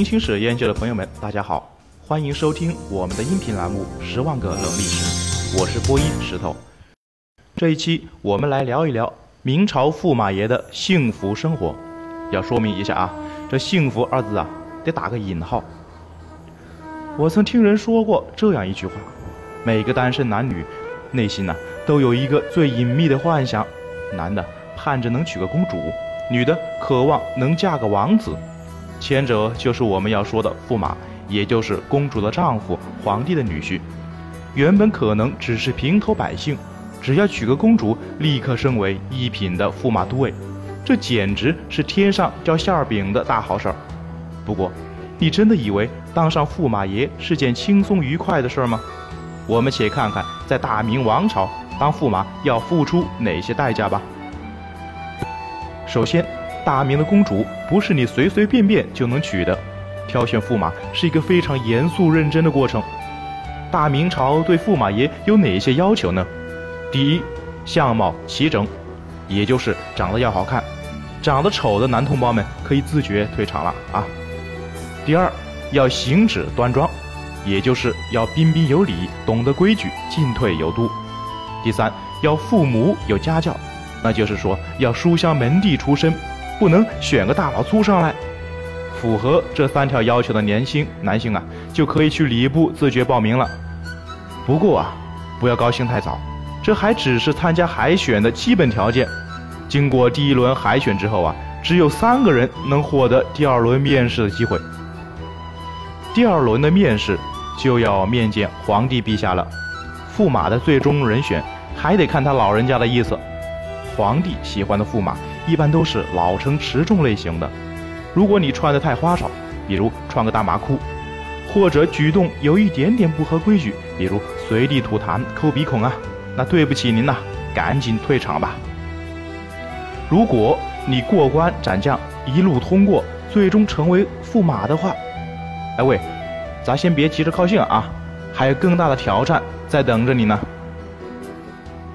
明清史研究的朋友们，大家好，欢迎收听我们的音频栏目《十万个冷历史》，我是播音石头。这一期我们来聊一聊明朝驸马爷的幸福生活。要说明一下啊，这“幸福”二字啊，得打个引号。我曾听人说过这样一句话：每个单身男女内心呢，都有一个最隐秘的幻想，男的盼着能娶个公主，女的渴望能嫁个王子。前者就是我们要说的驸马，也就是公主的丈夫，皇帝的女婿。原本可能只是平头百姓，只要娶个公主，立刻升为一品的驸马都尉，这简直是天上掉馅儿饼的大好事儿。不过，你真的以为当上驸马爷是件轻松愉快的事儿吗？我们且看看，在大明王朝当驸马要付出哪些代价吧。首先，大明的公主不是你随随便便就能娶的，挑选驸马是一个非常严肃认真的过程。大明朝对驸马爷有哪些要求呢？第一，相貌齐整，也就是长得要好看，长得丑的男同胞们可以自觉退场了啊。第二，要行止端庄，也就是要彬彬有礼，懂得规矩，进退有度。第三，要父母有家教，那就是说要书香门第出身。不能选个大佬粗上来，符合这三条要求的年轻男性啊，就可以去礼部自觉报名了。不过啊，不要高兴太早，这还只是参加海选的基本条件。经过第一轮海选之后啊，只有三个人能获得第二轮面试的机会。第二轮的面试就要面见皇帝陛下了，驸马的最终人选还得看他老人家的意思。皇帝喜欢的驸马。一般都是老成持重类型的。如果你穿的太花哨，比如穿个大马裤，或者举动有一点点不合规矩，比如随地吐痰、抠鼻孔啊，那对不起您呐，赶紧退场吧。如果你过关斩将，一路通过，最终成为驸马的话，哎喂，咱先别急着高兴啊，还有更大的挑战在等着你呢。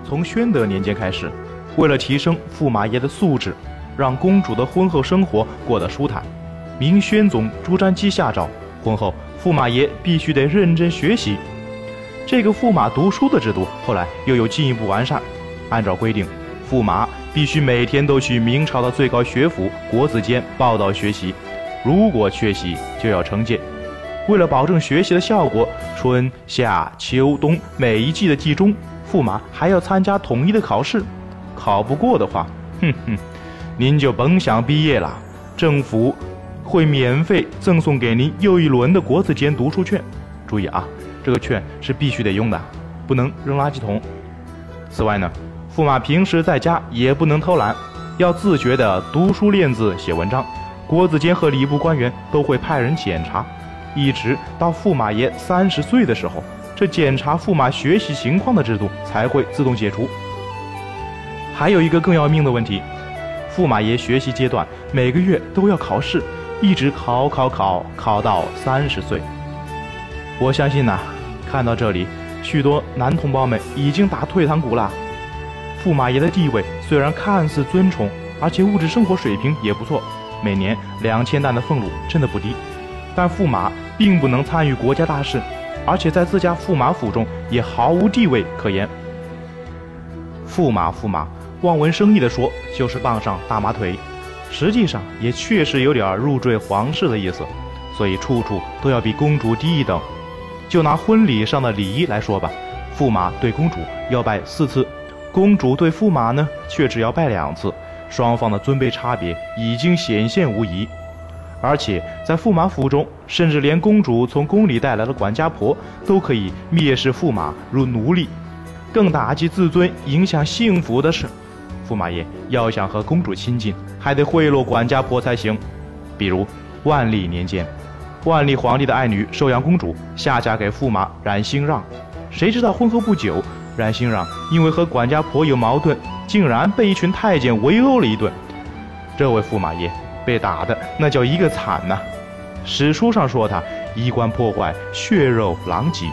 从宣德年间开始。为了提升驸马爷的素质，让公主的婚后生活过得舒坦，明宣宗朱瞻基下诏，婚后驸马爷必须得认真学习。这个驸马读书的制度后来又有进一步完善。按照规定，驸马必须每天都去明朝的最高学府国子监报道学习，如果缺席就要惩戒。为了保证学习的效果，春夏秋冬每一季的季中，驸马还要参加统一的考试。考不过的话，哼哼，您就甭想毕业了。政府会免费赠送给您又一轮的国子监读书券。注意啊，这个券是必须得用的，不能扔垃圾桶。此外呢，驸马平时在家也不能偷懒，要自觉的读书练字、写文章。国子监和礼部官员都会派人检查，一直到驸马爷三十岁的时候，这检查驸马学习情况的制度才会自动解除。还有一个更要命的问题，驸马爷学习阶段每个月都要考试，一直考考考考到三十岁。我相信呐，看到这里，许多男同胞们已经打退堂鼓了。驸马爷的地位虽然看似尊崇，而且物质生活水平也不错，每年两千担的俸禄真的不低，但驸马并不能参与国家大事，而且在自家驸马府中也毫无地位可言。驸马，驸马。望文生义的说，就是傍上大马腿，实际上也确实有点入赘皇室的意思，所以处处都要比公主低一等。就拿婚礼上的礼仪来说吧，驸马对公主要拜四次，公主对驸马呢却只要拜两次，双方的尊卑差别已经显现无疑。而且在驸马府中，甚至连公主从宫里带来的管家婆都可以蔑视驸马如奴隶，更打击自尊、影响幸福的是。驸马爷要想和公主亲近，还得贿赂管家婆才行。比如万历年间，万历皇帝的爱女寿阳公主下嫁给驸马冉兴让，谁知道婚后不久，冉兴让因为和管家婆有矛盾，竟然被一群太监围殴了一顿。这位驸马爷被打的那叫一个惨呐！史书上说他衣冠破坏，血肉狼藉。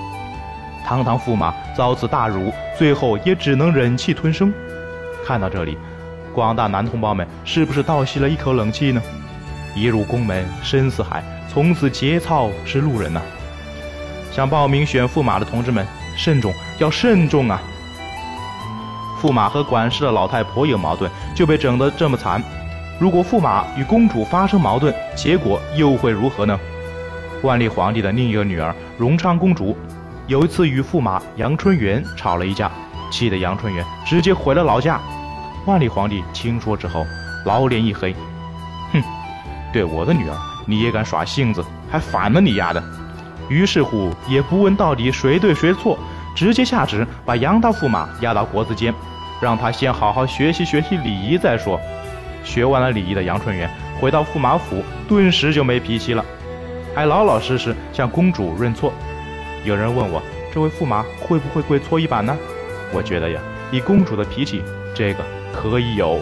堂堂驸马遭此大辱，最后也只能忍气吞声。看到这里，广大男同胞们是不是倒吸了一口冷气呢？一入宫门深似海，从此节操是路人呐。想报名选驸马的同志们，慎重，要慎重啊！驸马和管事的老太婆有矛盾，就被整得这么惨。如果驸马与公主发生矛盾，结果又会如何呢？万历皇帝的另一个女儿荣昌公主，有一次与驸马杨春元吵了一架，气得杨春元直接回了老家。万历皇帝听说之后，老脸一黑，哼，对我的女儿你也敢耍性子，还反了你丫的！于是乎，也不问到底谁对谁错，直接下旨把杨大驸马押到国子监，让他先好好学习学习礼仪再说。学完了礼仪的杨春元回到驸马府，顿时就没脾气了，还老老实实向公主认错。有人问我，这位驸马会不会跪搓衣板呢？我觉得呀，以公主的脾气，这个可以有。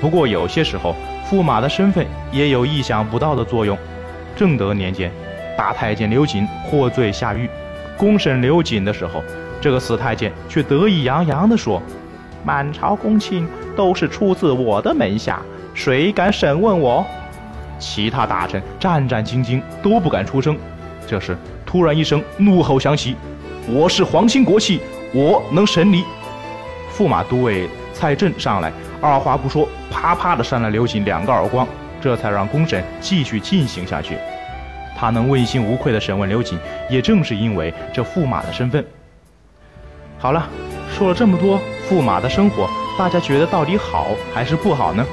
不过有些时候，驸马的身份也有意想不到的作用。正德年间。大太监刘瑾获罪下狱，公审刘瑾的时候，这个死太监却得意洋洋地说：“满朝公卿都是出自我的门下，谁敢审问我？”其他大臣战战兢兢，都不敢出声。这时，突然一声怒吼响起：“我是皇亲国戚，我能审你！”驸马都尉蔡振上来，二话不说，啪啪的扇了刘瑾两个耳光，这才让公审继续进行下去。他能问心无愧的审问刘瑾，也正是因为这驸马的身份。好了，说了这么多驸马的生活，大家觉得到底好还是不好呢？